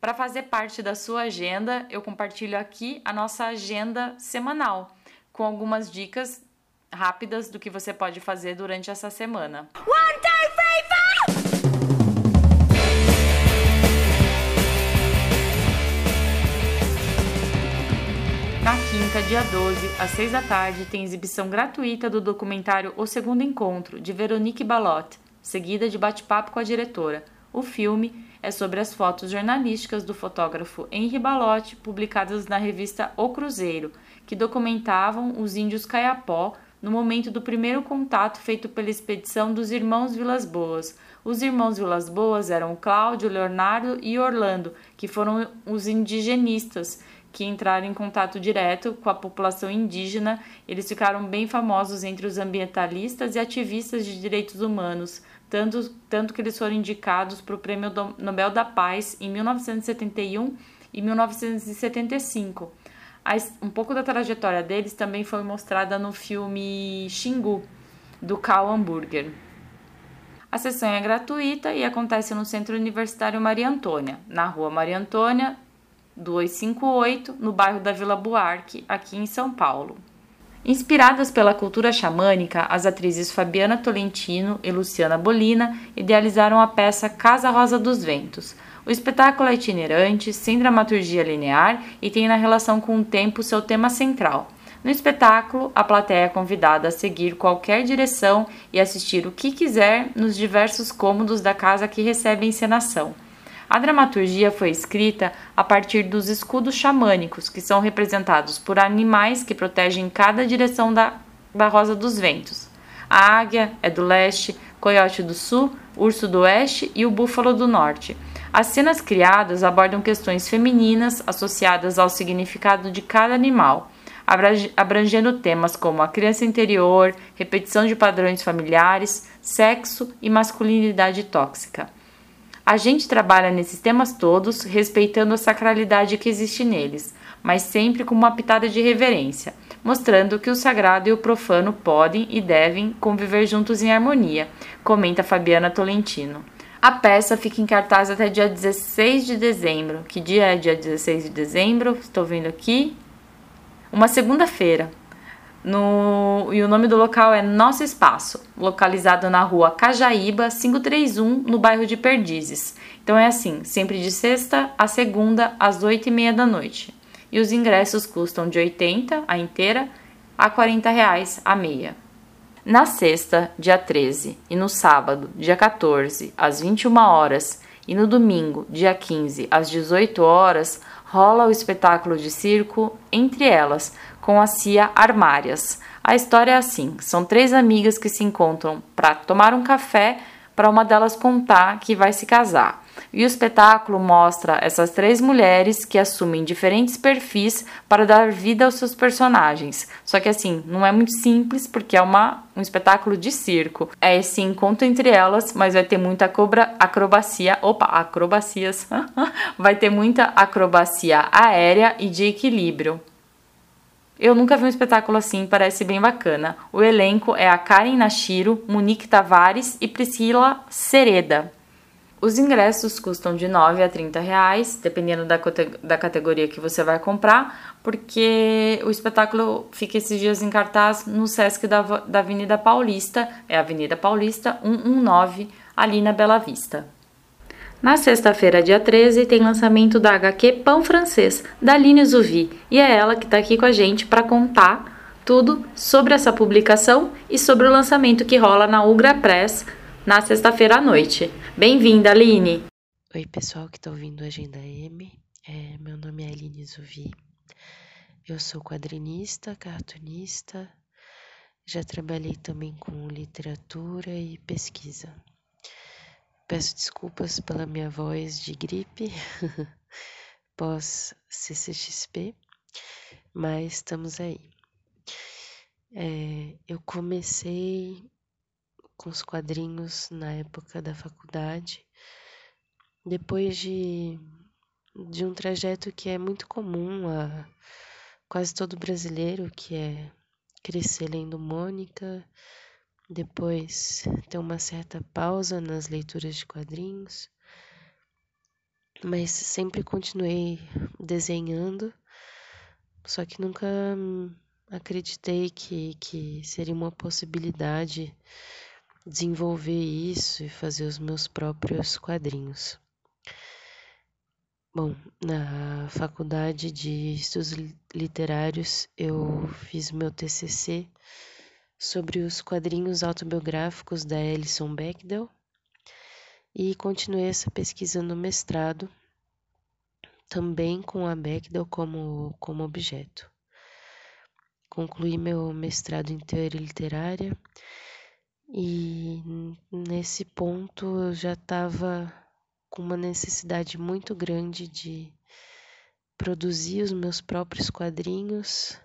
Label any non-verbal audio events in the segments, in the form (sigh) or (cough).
Para fazer parte da sua agenda, eu compartilho aqui a nossa agenda semanal, com algumas dicas rápidas do que você pode fazer durante essa semana. One, two, three, four! Na quinta, dia 12, às 6 da tarde, tem exibição gratuita do documentário O Segundo Encontro, de Veronique Balot, seguida de bate-papo com a diretora. O filme é sobre as fotos jornalísticas do fotógrafo Henri Balotti, publicadas na revista O Cruzeiro, que documentavam os índios Caiapó no momento do primeiro contato feito pela expedição dos irmãos Vilas Boas. Os irmãos Vilas Boas eram Cláudio, Leonardo e Orlando, que foram os indigenistas que entraram em contato direto com a população indígena. Eles ficaram bem famosos entre os ambientalistas e ativistas de direitos humanos, tanto, tanto que eles foram indicados para o Prêmio Nobel da Paz em 1971 e 1975. Um pouco da trajetória deles também foi mostrada no filme Xingu, do Carl Hamburger. A sessão é gratuita e acontece no Centro Universitário Maria Antônia, na rua Maria Antônia, 258, no bairro da Vila Buarque, aqui em São Paulo. Inspiradas pela cultura xamânica, as atrizes Fabiana Tolentino e Luciana Bolina idealizaram a peça Casa Rosa dos Ventos, o espetáculo é itinerante, sem dramaturgia linear e tem na relação com o tempo seu tema central. No espetáculo, a plateia é convidada a seguir qualquer direção e assistir o que quiser nos diversos cômodos da casa que recebe a encenação. A dramaturgia foi escrita a partir dos escudos xamânicos, que são representados por animais que protegem cada direção da, da Rosa dos Ventos. A águia é do leste, coiote do sul, urso do oeste e o búfalo do norte. As cenas criadas abordam questões femininas associadas ao significado de cada animal, abrangendo temas como a criança interior, repetição de padrões familiares, sexo e masculinidade tóxica. A gente trabalha nesses temas todos respeitando a sacralidade que existe neles, mas sempre com uma pitada de reverência, mostrando que o sagrado e o profano podem e devem conviver juntos em harmonia, comenta Fabiana Tolentino. A peça fica em cartaz até dia 16 de dezembro. Que dia é dia 16 de dezembro? Estou vendo aqui. Uma segunda-feira. No... E o nome do local é Nosso Espaço, localizado na rua Cajaíba 531, no bairro de Perdizes. Então é assim, sempre de sexta a segunda, às 8 e meia da noite. E os ingressos custam de 80 a inteira a 40 reais a meia. Na sexta, dia 13, e no sábado, dia 14, às 21 horas, e no domingo, dia 15, às 18 horas, rola o espetáculo de circo Entre Elas, com a Cia Armárias. A história é assim: são três amigas que se encontram para tomar um café para uma delas contar que vai se casar. E o espetáculo mostra essas três mulheres que assumem diferentes perfis para dar vida aos seus personagens. Só que assim, não é muito simples porque é uma, um espetáculo de circo. É esse encontro entre elas, mas vai ter muita cobra, acrobacia. Opa, acrobacias. (laughs) vai ter muita acrobacia aérea e de equilíbrio. Eu nunca vi um espetáculo assim, parece bem bacana. O elenco é a Karen Nashiro, Monique Tavares e Priscila Sereda. Os ingressos custam de 9 a 30 reais, dependendo da, da categoria que você vai comprar, porque o espetáculo fica esses dias em cartaz no Sesc da, da Avenida Paulista, é Avenida Paulista 119, ali na Bela Vista. Na sexta-feira, dia 13, tem lançamento da HQ Pão Francês, da Aline Zuvi, e é ela que está aqui com a gente para contar tudo sobre essa publicação e sobre o lançamento que rola na Ugra Press na sexta-feira à noite. Bem-vinda, Aline! Oi, pessoal que está ouvindo a Agenda M. É, meu nome é Aline Zuvi. Eu sou quadrinista, cartunista. Já trabalhei também com literatura e pesquisa. Peço desculpas pela minha voz de gripe (laughs) pós CCXP, mas estamos aí. É, eu comecei com os quadrinhos na época da faculdade, depois de, de um trajeto que é muito comum a quase todo brasileiro, que é crescer lendo Mônica, depois ter uma certa pausa nas leituras de quadrinhos, mas sempre continuei desenhando, só que nunca acreditei que, que seria uma possibilidade desenvolver isso e fazer os meus próprios quadrinhos. Bom, na faculdade de estudos literários eu fiz meu TCC sobre os quadrinhos autobiográficos da Alison Bechdel e continuei essa pesquisa no mestrado, também com a Bechdel como, como objeto. Concluí meu mestrado em teoria literária e nesse ponto eu já estava com uma necessidade muito grande de produzir os meus próprios quadrinhos,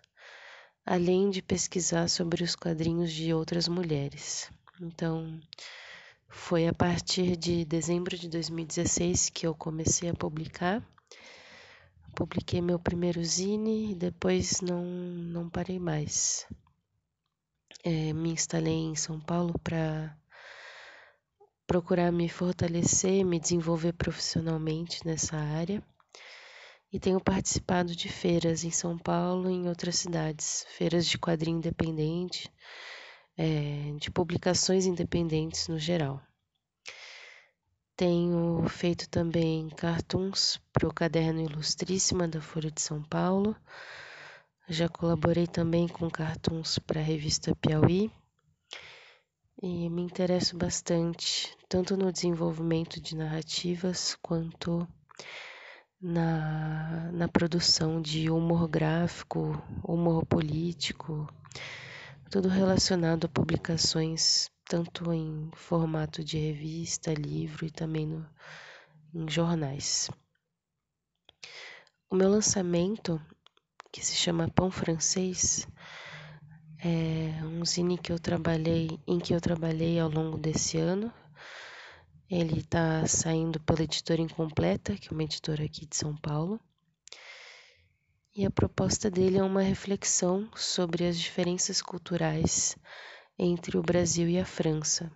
além de pesquisar sobre os quadrinhos de outras mulheres. Então, foi a partir de dezembro de 2016 que eu comecei a publicar. Publiquei meu primeiro zine e depois não, não parei mais. É, me instalei em São Paulo para procurar me fortalecer, me desenvolver profissionalmente nessa área. E tenho participado de feiras em São Paulo e em outras cidades, feiras de quadrinho independente, é, de publicações independentes no geral. Tenho feito também cartoons para o caderno Ilustríssima da Folha de São Paulo. Já colaborei também com cartoons para a revista Piauí. E me interesso bastante, tanto no desenvolvimento de narrativas quanto na, na produção de humor gráfico, humor político, tudo relacionado a publicações tanto em formato de revista, livro e também no, em jornais. O meu lançamento, que se chama Pão Francês, é um zine que eu trabalhei, em que eu trabalhei ao longo desse ano. Ele está saindo pela editora Incompleta, que é uma editora aqui de São Paulo. E a proposta dele é uma reflexão sobre as diferenças culturais entre o Brasil e a França.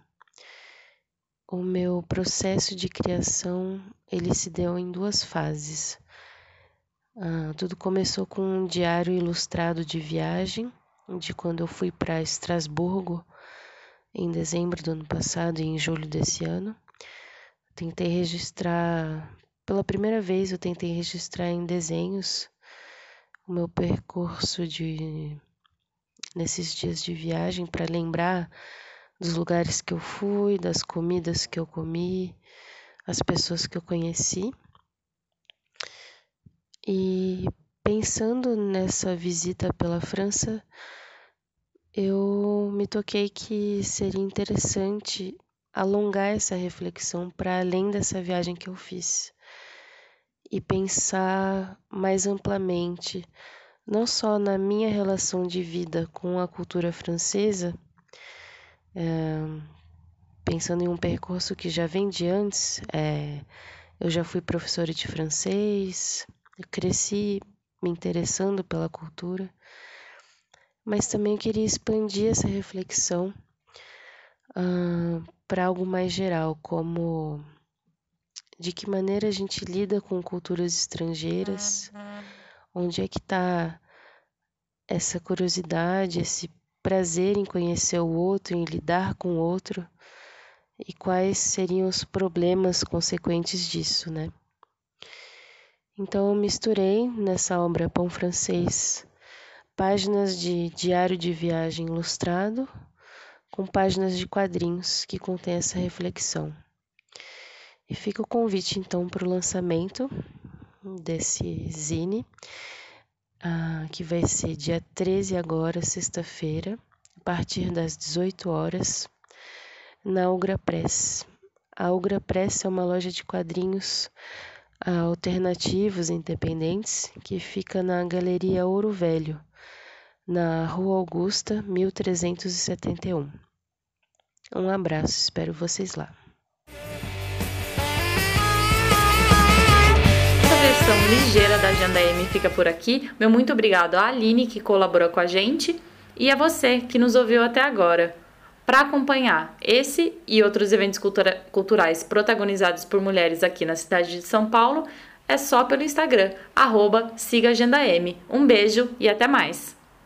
O meu processo de criação ele se deu em duas fases. Ah, tudo começou com um diário ilustrado de viagem, de quando eu fui para Estrasburgo em dezembro do ano passado e em julho desse ano. Tentei registrar, pela primeira vez, eu tentei registrar em desenhos o meu percurso de nesses dias de viagem para lembrar dos lugares que eu fui, das comidas que eu comi, as pessoas que eu conheci. E pensando nessa visita pela França, eu me toquei que seria interessante alongar essa reflexão para além dessa viagem que eu fiz e pensar mais amplamente, não só na minha relação de vida com a cultura francesa, é, pensando em um percurso que já vem de antes, é, eu já fui professora de francês, eu cresci me interessando pela cultura, mas também queria expandir essa reflexão uh, para algo mais geral, como de que maneira a gente lida com culturas estrangeiras, onde é que está essa curiosidade, esse prazer em conhecer o outro, em lidar com o outro, e quais seriam os problemas consequentes disso, né? Então eu misturei nessa obra Pão Francês páginas de diário de viagem ilustrado com páginas de quadrinhos que contém essa reflexão. E fica o convite então para o lançamento desse zine, ah, que vai ser dia 13 agora, sexta-feira, a partir das 18 horas, na Ugra Press. A Ugra Press é uma loja de quadrinhos ah, alternativos independentes que fica na Galeria Ouro Velho, na Rua Augusta, 1371. Um abraço, espero vocês lá. versão ligeira da Agenda M fica por aqui. Meu muito obrigado à Aline, que colaborou com a gente, e a você, que nos ouviu até agora. Para acompanhar esse e outros eventos cultura culturais protagonizados por mulheres aqui na cidade de São Paulo, é só pelo Instagram, arroba siga Agenda M. Um beijo e até mais!